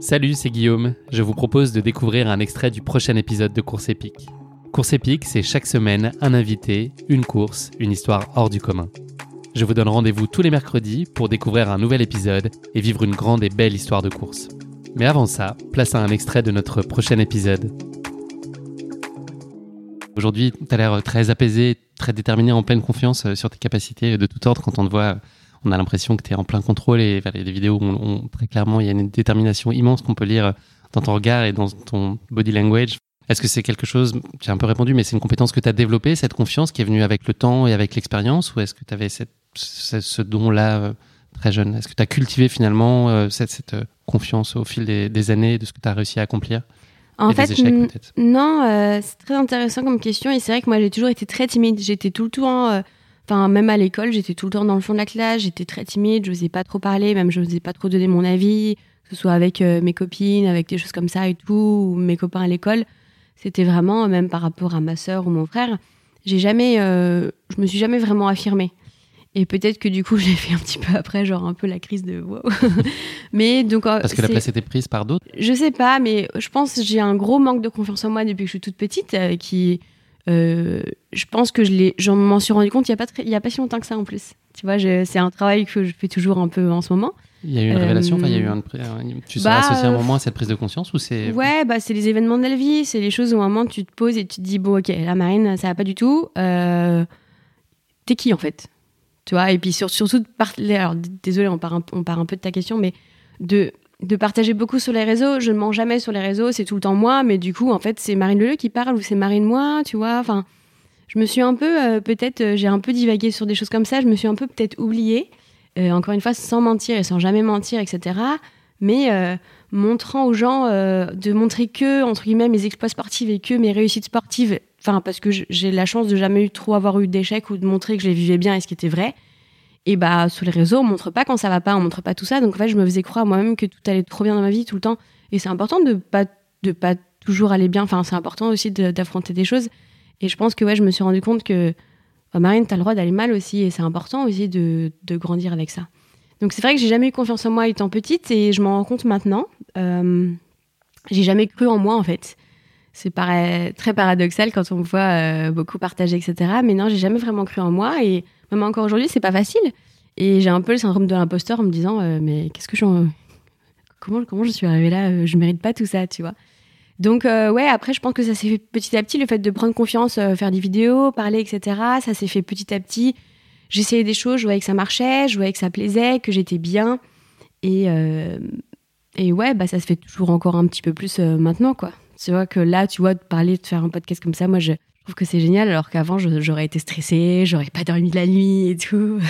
Salut, c'est Guillaume. Je vous propose de découvrir un extrait du prochain épisode de Course épique. Course épique, c'est chaque semaine un invité, une course, une histoire hors du commun. Je vous donne rendez-vous tous les mercredis pour découvrir un nouvel épisode et vivre une grande et belle histoire de course. Mais avant ça, place à un extrait de notre prochain épisode. Aujourd'hui, tu as l'air très apaisé, très déterminé, en pleine confiance euh, sur tes capacités de tout ordre. Quand on te voit, on a l'impression que tu es en plein contrôle et il y a des vidéos où on, très clairement, il y a une détermination immense qu'on peut lire dans ton regard et dans ton body language. Est-ce que c'est quelque chose, j'ai un peu répondu, mais c'est une compétence que tu as développée, cette confiance qui est venue avec le temps et avec l'expérience, ou est-ce que tu avais cette, ce, don-là euh, très jeune? Est-ce que tu as cultivé finalement euh, cette, cette, confiance au fil des, des années de ce que tu as réussi à accomplir? En fait, non, euh, c'est très intéressant comme question. Et c'est vrai que moi, j'ai toujours été très timide. J'étais tout le temps, euh, enfin, même à l'école, j'étais tout le temps dans le fond de la classe. J'étais très timide. Je n'osais pas trop parler. Même, je n'osais pas trop donner mon avis, que ce soit avec euh, mes copines, avec des choses comme ça et tout, ou mes copains à l'école. C'était vraiment, même par rapport à ma sœur ou mon frère, j'ai jamais, je me suis jamais vraiment affirmée. Et peut-être que du coup, j'ai fait un petit peu après, genre un peu la crise de wow. mais donc. Euh, Parce que la place était prise par d'autres? Je sais pas, mais je pense que j'ai un gros manque de confiance en moi depuis que je suis toute petite, euh, qui. Euh, je pense que je j'en m'en suis rendu compte il n'y a, pas il y a pas si longtemps que ça en plus. Tu vois, c'est un travail que je fais toujours un peu en ce moment. Il y a eu une révélation, il y a eu un, tu seras bah, associé un moment à cette prise de conscience ou c'est Ouais, bah c'est les événements de la vie, c'est les choses où un moment tu te poses et tu te dis bon ok, la marine ça va pas du tout. T'es qui en fait? Tu vois et puis surtout de alors désolé on part un, on part un peu de ta question mais de de partager beaucoup sur les réseaux. Je ne mens jamais sur les réseaux c'est tout le temps moi mais du coup en fait c'est Marine Leleu qui parle ou c'est Marine moi tu vois. Enfin je me suis un peu euh, peut-être euh, j'ai un peu divagué sur des choses comme ça. Je me suis un peu peut-être oubliée euh, encore une fois sans mentir et sans jamais mentir etc mais montrant aux gens de montrer que entre guillemets mes exploits sportifs et que mes réussites sportives enfin parce que j'ai la chance de jamais eu trop avoir eu d'échecs ou de montrer que je les vivais bien et ce qui était vrai. Et bah sur les réseaux, on montre pas quand ça va pas, on montre pas tout ça. Donc en fait, je me faisais croire moi-même que tout allait trop bien dans ma vie tout le temps. Et c'est important de pas de pas toujours aller bien. Enfin, c'est important aussi d'affronter des choses. Et je pense que ouais, je me suis rendu compte que bah, Marine, tu as le droit d'aller mal aussi, et c'est important aussi de, de, grandir avec ça. Donc c'est vrai que j'ai jamais eu confiance en moi étant petite, et je m'en rends compte maintenant. Euh, j'ai jamais cru en moi en fait c'est très paradoxal quand on me voit euh, beaucoup partager, etc. Mais non, j'ai jamais vraiment cru en moi et même encore aujourd'hui, c'est pas facile. Et j'ai un peu le syndrome de l'imposteur en me disant, euh, mais qu'est-ce que j'en. Comment, comment je suis arrivée là euh, Je mérite pas tout ça, tu vois. Donc, ouais, après, je pense que ça s'est fait petit à petit, le fait de prendre confiance, faire des vidéos, parler, etc. Ça s'est fait petit à petit. J'essayais des choses, je voyais que ça marchait, je voyais que ça plaisait, que j'étais bien. Et, et ouais, bah, ça se fait toujours encore un petit peu plus maintenant, quoi. Tu vois que là, tu vois, de parler, de faire un podcast comme ça, moi, je trouve que c'est génial, alors qu'avant, j'aurais été stressée, j'aurais pas dormi de la nuit et tout.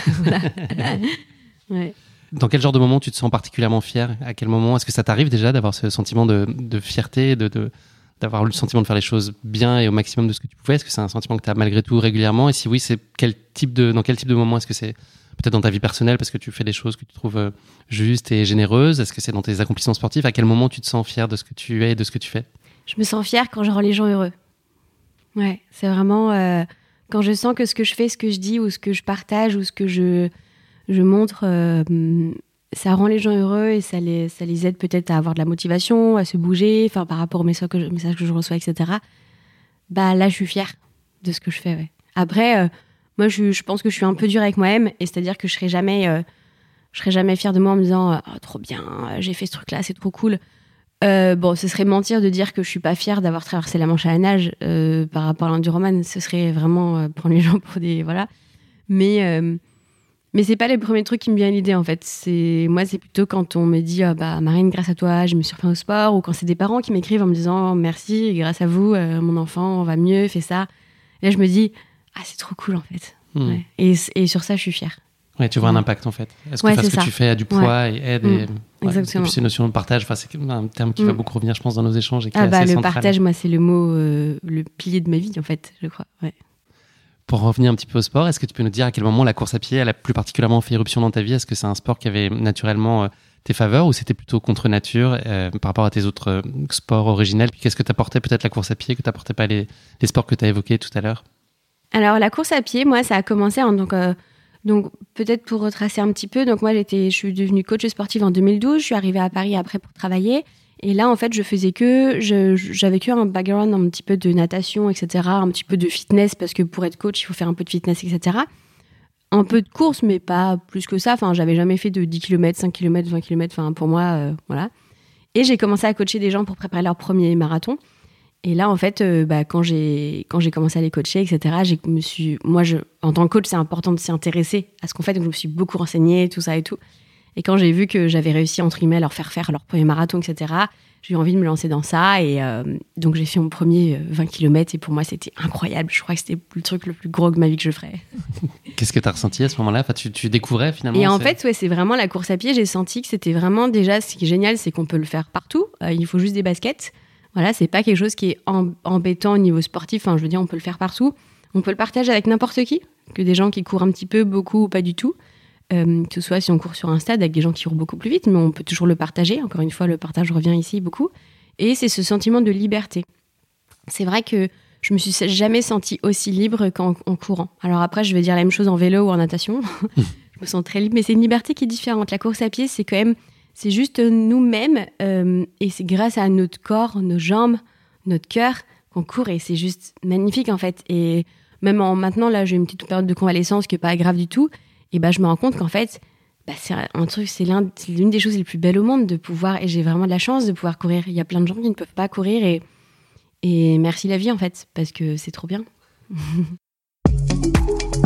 Dans quel genre de moment tu te sens particulièrement fier À quel moment? Est-ce que ça t'arrive déjà d'avoir ce sentiment de, fierté, de, d'avoir le sentiment de faire les choses bien et au maximum de ce que tu pouvais? Est-ce que c'est un sentiment que tu as malgré tout régulièrement? Et si oui, c'est quel type de, dans quel type de moment Est-ce que c'est peut-être dans ta vie personnelle parce que tu fais des choses que tu trouves euh, justes et généreuses? Est-ce que c'est dans tes accomplissements sportifs? À quel moment tu te sens fier de ce que tu es et de ce que tu fais? Je me sens fière quand je rends les gens heureux. Ouais, c'est vraiment euh, quand je sens que ce que je fais, ce que je dis ou ce que je partage ou ce que je, je montre, euh, ça rend les gens heureux et ça les, ça les aide peut-être à avoir de la motivation, à se bouger, enfin par rapport aux messages que je, messages que je reçois, etc. Bah là, je suis fière de ce que je fais. Après, euh, moi, je, pense que je suis un peu dure avec moi-même et c'est-à-dire que je serai jamais je serais jamais fière de moi en me disant oh, trop bien, j'ai fait ce truc-là, c'est trop cool. Euh, bon, ce serait mentir de dire que je suis pas fière d'avoir traversé la Manche à la nage euh, par rapport à l'enduroman. Ce serait vraiment euh, prendre les gens pour des voilà. Mais mais c'est pas les premiers trucs qui me viennent à l'idée en fait. C'est moi, c'est plutôt quand on me dit ah, bah Marine, grâce à toi, je me suis au sport, ou quand c'est des parents qui m'écrivent en me disant merci, grâce à vous, mon enfant va mieux, fait ça. Et là, je me dis ah c'est trop cool en fait. Hmm. Et, et sur ça, je suis fière. Ouais, tu vois un impact en fait. Est-ce que ce que tu fais a du poids et aide et, mm. Exactement. et puis ces notions de partage, c'est un terme qui va mm. beaucoup revenir, je pense, dans nos échanges. Et qui ah est bah, assez le partage, moi, c'est le mot, euh, le pilier de ma vie en fait, je crois. Ouais. Pour revenir un petit peu au sport, est-ce que tu peux nous dire à quel moment la course à pied, elle a plus particulièrement fait éruption dans ta vie? Est-ce que c'est un sport qui avait naturellement euh, tes faveurs ou c'était plutôt contre nature euh, par rapport à tes autres sports originels? Puis qu'est-ce que t'apportait peut-être la course à pied que t'apportais pas les, les sports que tu as évoqués tout à l'heure? Alors la course à pied, moi, ça a commencé en donc donc peut-être pour retracer un petit peu, donc moi j'étais, je suis devenue coach sportive en 2012, je suis arrivée à Paris après pour travailler. Et là, en fait, je faisais que, j'avais que un background un petit peu de natation, etc., un petit peu de fitness, parce que pour être coach, il faut faire un peu de fitness, etc. Un peu de course, mais pas plus que ça. Enfin, j'avais jamais fait de 10 km, 5 km, 20 km. Enfin, pour moi, euh, voilà. Et j'ai commencé à coacher des gens pour préparer leur premier marathon. Et là, en fait, euh, bah, quand j'ai quand j'ai commencé à les coacher, etc., j'ai me suis, moi, je, en tant que coach, c'est important de s'y intéresser à ce qu'on fait. Donc, je me suis beaucoup renseignée, tout ça et tout. Et quand j'ai vu que j'avais réussi entre guillemets à leur faire faire leur premier marathon, etc., j'ai eu envie de me lancer dans ça. Et euh, donc, j'ai fait mon premier 20 euh, km. Et pour moi, c'était incroyable. Je crois que c'était le truc le plus gros de ma vie que je ferais. Qu'est-ce que tu as ressenti à ce moment-là? Enfin, tu, tu, découvrais finalement Et en fait, ouais, c'est vraiment la course à pied. J'ai senti que c'était vraiment déjà ce qui est génial, c'est qu'on peut le faire partout. il faut juste des baskets. Voilà, c'est pas quelque chose qui est embêtant au niveau sportif. Enfin, je veux dire, on peut le faire partout. On peut le partager avec n'importe qui, que des gens qui courent un petit peu, beaucoup ou pas du tout. Euh, que ce soit si on court sur un stade avec des gens qui courent beaucoup plus vite, mais on peut toujours le partager. Encore une fois, le partage revient ici beaucoup. Et c'est ce sentiment de liberté. C'est vrai que je me suis jamais sentie aussi libre qu'en courant. Alors après, je vais dire la même chose en vélo ou en natation. je me sens très libre, mais c'est une liberté qui est différente. La course à pied, c'est quand même c'est juste nous-mêmes euh, et c'est grâce à notre corps, nos jambes, notre cœur qu'on court et c'est juste magnifique en fait. Et même en maintenant là, j'ai une petite période de convalescence qui est pas grave du tout. Et ben je me rends compte qu'en fait, bah, c'est un truc, c'est l'une des choses les plus belles au monde de pouvoir. Et j'ai vraiment de la chance de pouvoir courir. Il y a plein de gens qui ne peuvent pas courir et et merci la vie en fait parce que c'est trop bien.